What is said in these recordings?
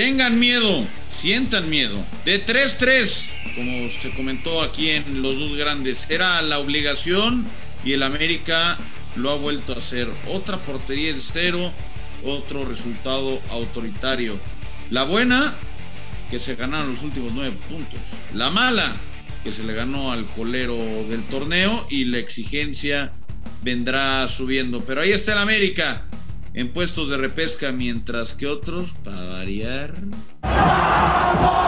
Tengan miedo, sientan miedo. De 3-3, como se comentó aquí en Los Dos Grandes, era la obligación y el América lo ha vuelto a hacer. Otra portería de cero, otro resultado autoritario. La buena, que se ganaron los últimos nueve puntos. La mala, que se le ganó al colero del torneo y la exigencia vendrá subiendo. Pero ahí está el América en puestos de repesca, mientras que otros, para variar. Ah,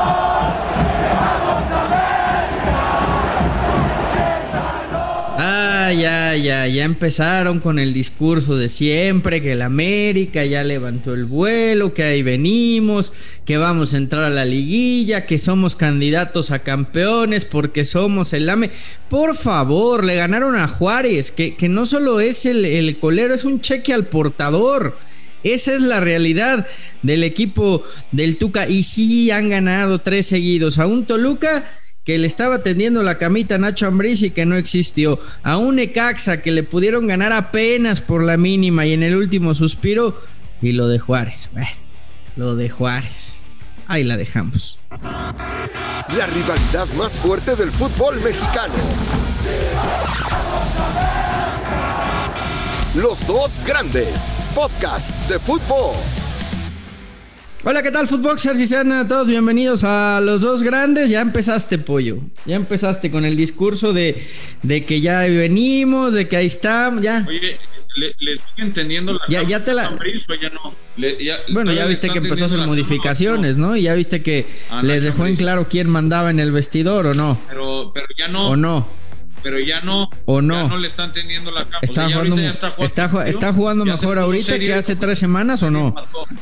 ya, ya, ya empezaron con el discurso de siempre, que el América ya levantó el vuelo, que ahí venimos, que vamos a entrar a la liguilla, que somos candidatos a campeones porque somos el AME. Por favor, le ganaron a Juárez, que, que no solo es el, el colero, es un cheque al portador. Esa es la realidad del equipo del Tuca. Y sí han ganado tres seguidos. A un Toluca que le estaba tendiendo la camita a Nacho Ambriz y que no existió. A un Ecaxa que le pudieron ganar apenas por la mínima y en el último suspiro. Y lo de Juárez. lo de Juárez. Ahí la dejamos. La rivalidad más fuerte del fútbol mexicano. Los dos grandes. Podcast de fútbol. Hola, ¿qué tal, Footboxers? Y sean todos bienvenidos a los dos grandes. Ya empezaste, pollo. Ya empezaste con el discurso de, de que ya venimos, de que ahí estamos. Ya. Oye, le, le estoy entendiendo la. Ya, ya te la. Ya no. Le, ya, bueno, ya viste que empezó a hacer modificaciones, ¿no? Y ya viste que ah, les dejó en claro quién mandaba en el vestidor, ¿o no? Pero, pero ya no. ¿O no? Pero ya no, o no, ya no le están teniendo la. Está, jugando, está jugando, está, jugando mejor ahorita que hace tres semanas o no,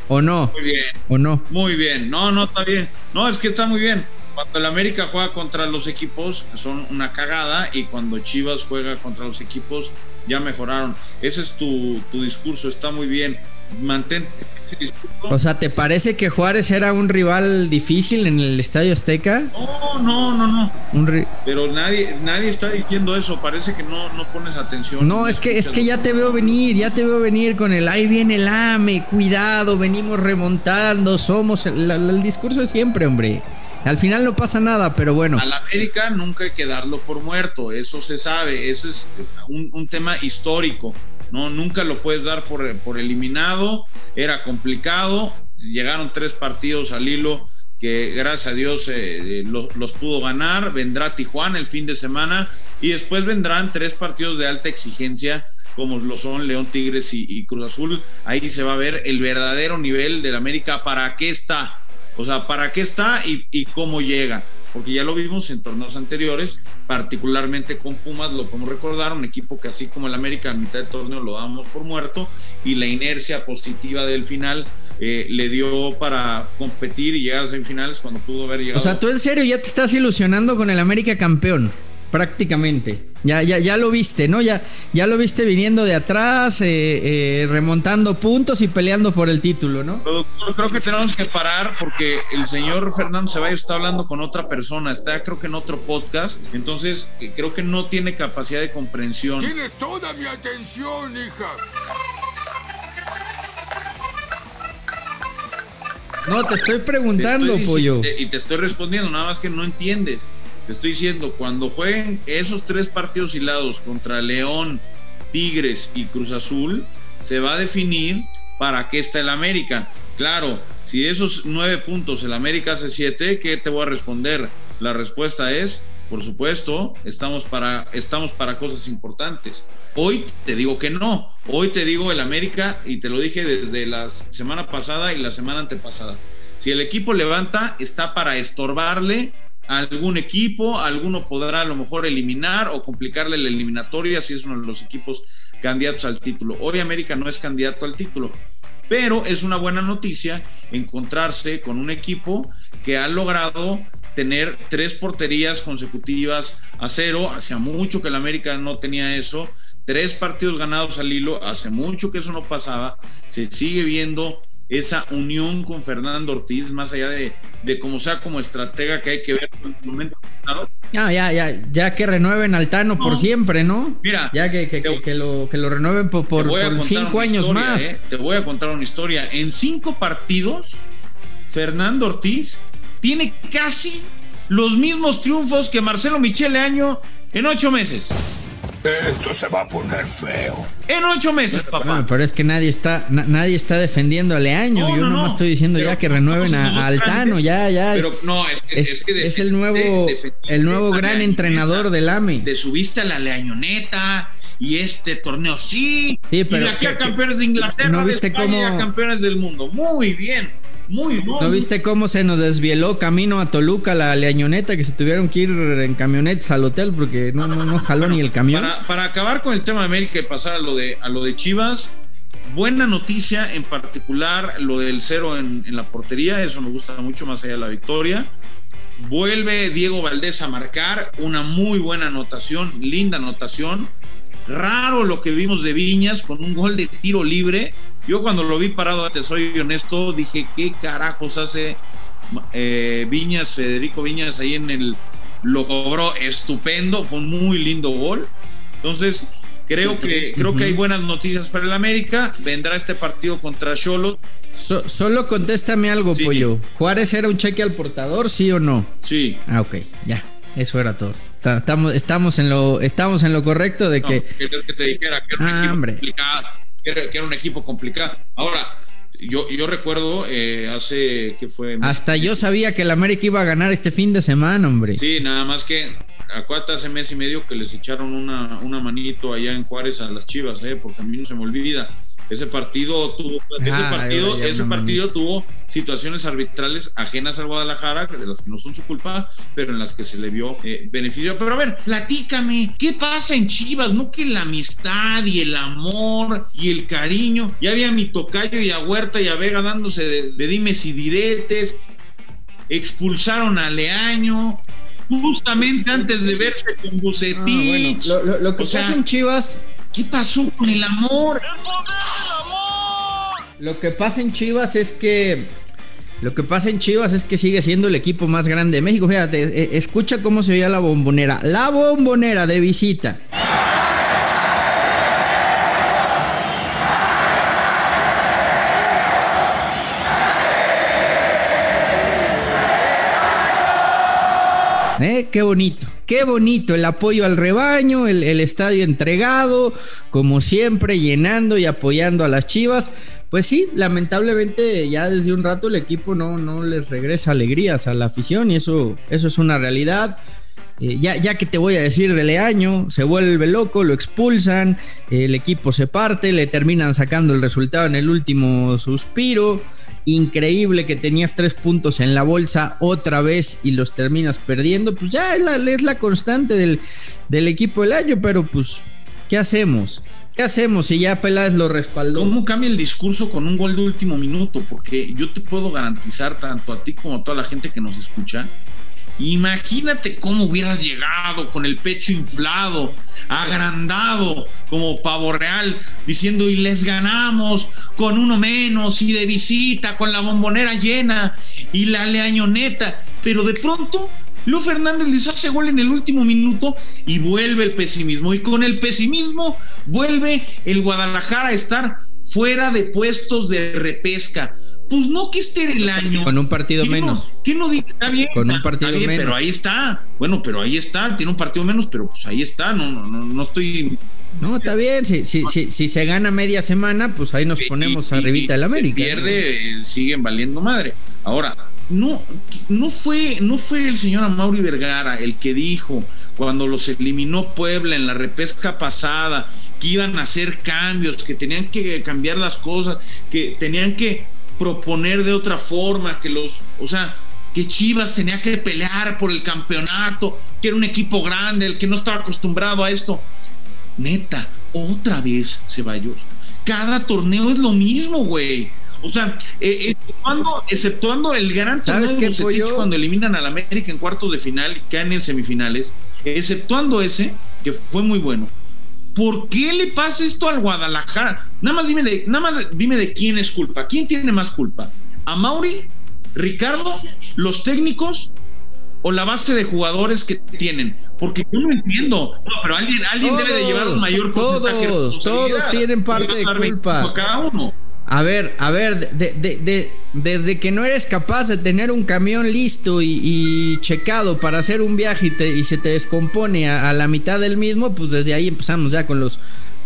o no, muy bien, o no, muy bien, no, no está bien, no es que está muy bien. Cuando el América juega contra los equipos son una cagada y cuando Chivas juega contra los equipos ya mejoraron. Ese es tu, tu discurso, está muy bien mantén. O sea, ¿te parece que Juárez era un rival difícil en el Estadio Azteca? No, no, no, no. Pero nadie, nadie está diciendo eso. Parece que no, no pones atención. No, es que, es que ya te veo venir, ya te veo venir con el ahí viene el AME, cuidado, venimos remontando, somos el, el discurso de siempre, hombre. Al final no pasa nada, pero bueno. Al América nunca hay que darlo por muerto, eso se sabe, eso es un, un tema histórico. ¿No? Nunca lo puedes dar por, por eliminado, era complicado, llegaron tres partidos al hilo que gracias a Dios eh, eh, los, pudo ganar, vendrá Tijuana el fin de semana y después vendrán tres partidos de alta exigencia como lo son León Tigres y, Cruz Azul, ahí se va a ver el verdadero nivel del América, para qué está, o sea, para qué está y, y cómo llega porque ya lo vimos en torneos anteriores, particularmente con Pumas, lo podemos recordar, un equipo que así como el América a mitad de torneo lo damos por muerto y la inercia positiva del final eh, le dio para competir y llegar a semifinales cuando pudo haber llegado. O sea, tú en serio ya te estás ilusionando con el América campeón prácticamente. Ya, ya, ya lo viste, ¿no? Ya, ya lo viste viniendo de atrás, eh, eh, remontando puntos y peleando por el título, ¿no? creo que tenemos que parar porque el señor Fernando Ceballos está hablando con otra persona, está creo que en otro podcast, entonces eh, creo que no tiene capacidad de comprensión. Tienes toda mi atención, hija. No, te estoy preguntando, pollo. Y te estoy respondiendo, nada más que no entiendes estoy diciendo, cuando jueguen esos tres partidos hilados contra León, Tigres y Cruz Azul, se va a definir para qué está el América. Claro, si esos nueve puntos el América hace siete, ¿qué te voy a responder? La respuesta es, por supuesto, estamos para, estamos para cosas importantes. Hoy te digo que no. Hoy te digo el América, y te lo dije desde la semana pasada y la semana antepasada. Si el equipo levanta, está para estorbarle algún equipo, alguno podrá a lo mejor eliminar o complicarle la eliminatoria si es uno de los equipos candidatos al título. Hoy América no es candidato al título, pero es una buena noticia encontrarse con un equipo que ha logrado tener tres porterías consecutivas a cero, hacía mucho que el América no tenía eso, tres partidos ganados al hilo, hace mucho que eso no pasaba, se sigue viendo esa unión con Fernando Ortiz, más allá de, de como sea como estratega que hay que ver en el momento. Ah, ya, ya, ya que renueven Altano por siempre, ¿no? Mira, ya que, que, que, lo, que lo renueven por, por, cinco años más. Eh, te voy a contar una historia. En cinco partidos, Fernando Ortiz tiene casi los mismos triunfos que Marcelo Michele Año en ocho meses. Esto se va a poner feo. En ocho meses, papá. No, pero es que nadie está, na- nadie está defendiendo a Leaño. No, Yo no, nomás no. estoy diciendo Pero ya que renueven a, a Altano, ya, ya. Pero es, no, es, que- es- es que de- es el de- nuevo, de- el nuevo de- gran de- entrenador del AME. De subiste a la leañoneta y este torneo sí. Sí, pero y de aquí a campeones de Inglaterra, ¿no de viste España y a campeones del mundo. Muy bien, muy bien. ¿No viste cómo se nos desvieló camino a Toluca la leañoneta que se tuvieron que ir en camionetas al hotel porque no, no, no jaló ni el camión? Para, para acabar con el tema de América y pasar a lo de, a lo de Chivas, buena noticia, en particular lo del cero en, en la portería, eso me gusta mucho más allá de la victoria. Vuelve Diego Valdés a marcar una muy buena anotación, linda anotación. Raro lo que vimos de Viñas con un gol de tiro libre. Yo cuando lo vi parado, te soy honesto, dije, ¿qué carajos hace eh, Viñas, Federico Viñas ahí en el... Lo cobró estupendo, fue un muy lindo gol. Entonces, creo que, creo que hay buenas noticias para el América. Vendrá este partido contra Cholos. So- solo contéstame algo, Sí. pollo. ¿Juárez era un cheque al portador, sí o no? Sí. Ah, ok, ya. Eso era todo. Ta- Estamos, estamos, en, lo, estamos en lo correcto de No, que. que te dijera que Ah, hombre. complicado. Que era, que era un equipo complicado. Ahora, yo, yo recuerdo eh, hace que fue. Hasta yo sabía que el América iba a ganar este fin de semana, hombre. Sí, nada más que acuérdate hace mes y medio que les echaron una, una manito allá en Juárez a las Chivas, eh, porque a mí no se me olvida. Ese partido tuvo, ese Ah, partido, ese tuvo situaciones arbitrales ajenas al Guadalajara, de las que no son su culpa, pero en las que se le vio eh, beneficio. Pero a ver, platícame, ¿qué pasa en Chivas? No que la amistad y el amor y el cariño. Ya había a mi tocayo y a Huerta y a Vega dándose de, de dimes y diretes. Expulsaron a Leaño justamente antes de verse con Ah, Bucetich. bueno, lo, lo- lo que O sea, pasa en Chivas, ¿Qué pasó con el amor? lo que pasa en Chivas es que lo que pasa en Chivas es que sigue siendo el equipo más grande de México. Fíjate, eh, escucha cómo se oía la bombonera. La bombonera de visita. ¿Eh? Qué bonito, qué bonito el apoyo al rebaño, el, estadio entregado, como siempre, llenando y apoyando a las chivas. Pues sí, lamentablemente ya desde un rato el equipo no, no les regresa alegrías a la afición y eso, eso es una realidad. Eh, ya, ya que te voy a decir de Leaño, se vuelve loco, lo expulsan, el equipo se parte, le terminan sacando el resultado en el último suspiro. Increíble que tenías tres puntos en la bolsa otra vez y los terminas perdiendo. Pues ya es la, es la constante del, del equipo del año, pero pues, ¿qué hacemos? ¿Qué hacemos si ya Peláez lo respaldó? ¿Cómo cambia el discurso con un gol de último minuto? Porque yo te puedo garantizar, tanto a ti como a toda la gente que nos escucha, imagínate cómo hubieras llegado con el pecho inflado, agrandado, como pavo real, diciendo y les ganamos con uno menos y de visita, con la bombonera llena y la leañoneta. Pero de pronto Leo Fernández les hace gol en el último minuto y vuelve el pesimismo. Y con el pesimismo vuelve el Guadalajara a estar fuera de puestos de repesca. Pues no que esté el año. Con un partido ¿Quién menos. No, ¿Quién no dice? Está bien. Con un está partido bien, menos. Pero ahí está. Bueno, pero ahí está. Tiene un partido menos, pero pues ahí está. No, no, no, no estoy. No, está bien. Si, si, si, si se gana media semana, pues ahí nos ponemos y- arribita del América. Pierde, siguen valiendo madre. Ahora, no, no fue, no fue el señor Amaury Vergara el que dijo cuando los eliminó Puebla en la repesca pasada que iban a hacer cambios, que tenían que cambiar las cosas, que tenían que proponer de otra forma, que los, o sea, que Chivas tenía que pelear por el campeonato, que era un equipo grande, el que no estaba acostumbrado a esto. Neta, otra vez, Ceballos. Cada torneo es lo mismo, güey. O sea, eh, exceptuando, exceptuando el gran torneo ¿Sabes de cuando eliminan al América en cuartos de final y caen en semifinales, exceptuando ese, que fue muy bueno. ¿Por qué le pasa esto al Guadalajara? Nada más dime de, nada más dime de quién es culpa. ¿Quién tiene más culpa? ¿A Mauri? ¿Ricardo? ¿Los técnicos? ¿O la base de jugadores que tienen? Porque yo no entiendo. No, pero alguien, alguien debe de llevar un mayor porcentaje todos, tienen parte de dar 25 culpa. cada uno. A ver, a ver, desde que no eres capaz de tener un camión listo y, checado para hacer un viaje y, se te descompone a, la mitad del mismo, pues desde ahí empezamos ya con los,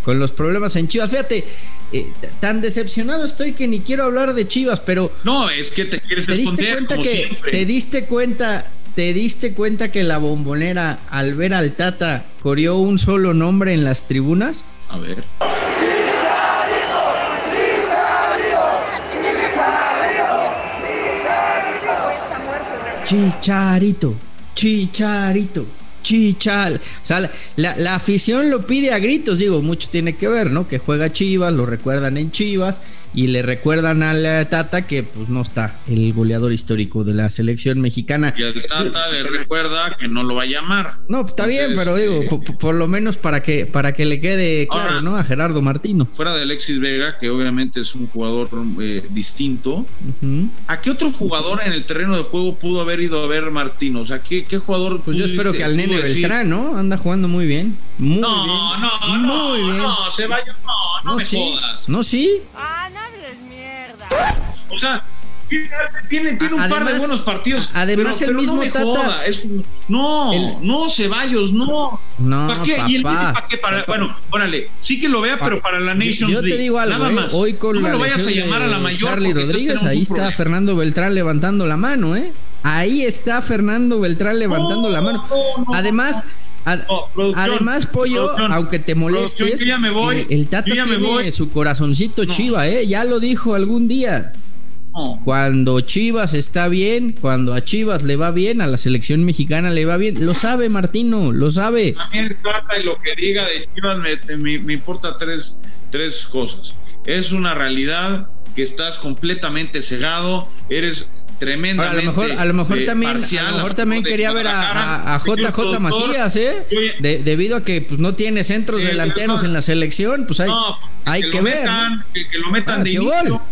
con los problemas en Chivas. Fíjate, eh, tan decepcionado estoy que ni quiero hablar de Chivas, pero... No, es que te quieres ¿Te diste cuenta que te diste cuenta ¿Te diste cuenta que la bombonera al ver al Tata corrió un solo nombre en las tribunas? A ver. Chicharito, chicharito, chichal. O sea, la, la, afición lo pide a gritos, digo, mucho tiene que ver, ¿no? Que juega Chivas, lo recuerdan en Chivas y le recuerdan al Tata que pues no está el goleador histórico de la selección mexicana. Y al Tata le recuerda que no lo va a llamar. No, está bien, pero digo, eh, por, lo menos para que para que le quede claro, ¿no? A Gerardo Martino. Fuera de Alexis Vega, que obviamente es un jugador eh, distinto, ¿a qué otro jugador en el terreno de juego pudo haber ido a ver Martino? O sea, ¿qué, qué jugador? Pues yo espero que al nene Beltrán, ¿no? Anda jugando muy bien. Muy no, bien. no, no, no, no, no, Ceballos, no, no, me jodas. No, sí. Ah, no. O sea, tiene, tiene un par de buenos partidos. Además, el mismo no Tata. no, no, Ceballos, no. No, ¿Para qué? ¿Y el para qué? Para, bueno, órale, sí que lo vea, pero para la Nations Yo, te digo algo, nada eh, más. hoy con no la lo vayas a llamar a la mayor. Charlie Rodríguez, ahí está Fernando Beltrán levantando la mano, ¿eh? Ahí está Fernando Beltrán levantando la mano. Además además, Pollo, aunque te molestes, ya me voy, el, Tata tiene su corazoncito chiva, ¿eh? Ya lo dijo algún día. Cuando Chivas está bien, cuando a Chivas le va bien, a la selección mexicana le va bien, lo sabe Martino, lo sabe. A mí el Tata y lo que diga de Chivas me, me importa tres, tres cosas. Es una realidad que estás completamente cegado, eres tremendamente. a lo mejor, a lo mejor también, a lo mejor también quería ver a, JJ Macías, ¿eh? debido a que pues, no tiene centros delanteros en la selección, pues hay, hay que, ver. que, lo metan ah, de inicio.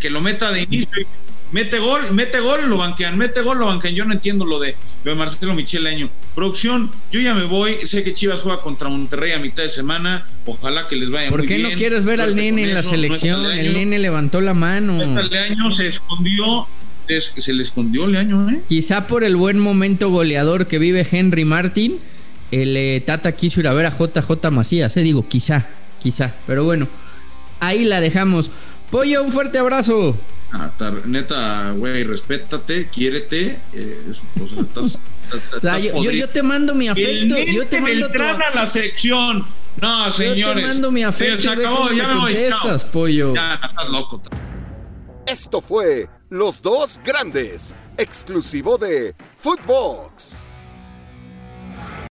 que lo meta de inicio. Mete gol, mete gol, lo banquean, mete gol, lo banquean. Yo no entiendo lo de, lo de Marcelo. Producción, yo ya me voy. Sé que Chivas juega contra Monterrey a mitad de semana. Ojalá que les vaya ¿Por qué no quieres ver al nene en la selección? el nene levantó la mano. Año se escondió se le escondió el año, ¿eh? Quizá por el buen momento goleador que vive Henry Martin, el eh, Tata quiso ir a ver a JJ Macías, ¿eh? Digo, quizá, quizá. Pero bueno, ahí la dejamos. Pollo, un fuerte abrazo. Ah, neta, güey, respétate, quiérete. Eh, yo, te mando mi afecto. yo te mando a la sección. No, señores. Yo te mando mi afecto. Se acabó, ya me voy. pollo. Ya, estás loco. Esto fue Los Dos Grandes, exclusivo de Footbox.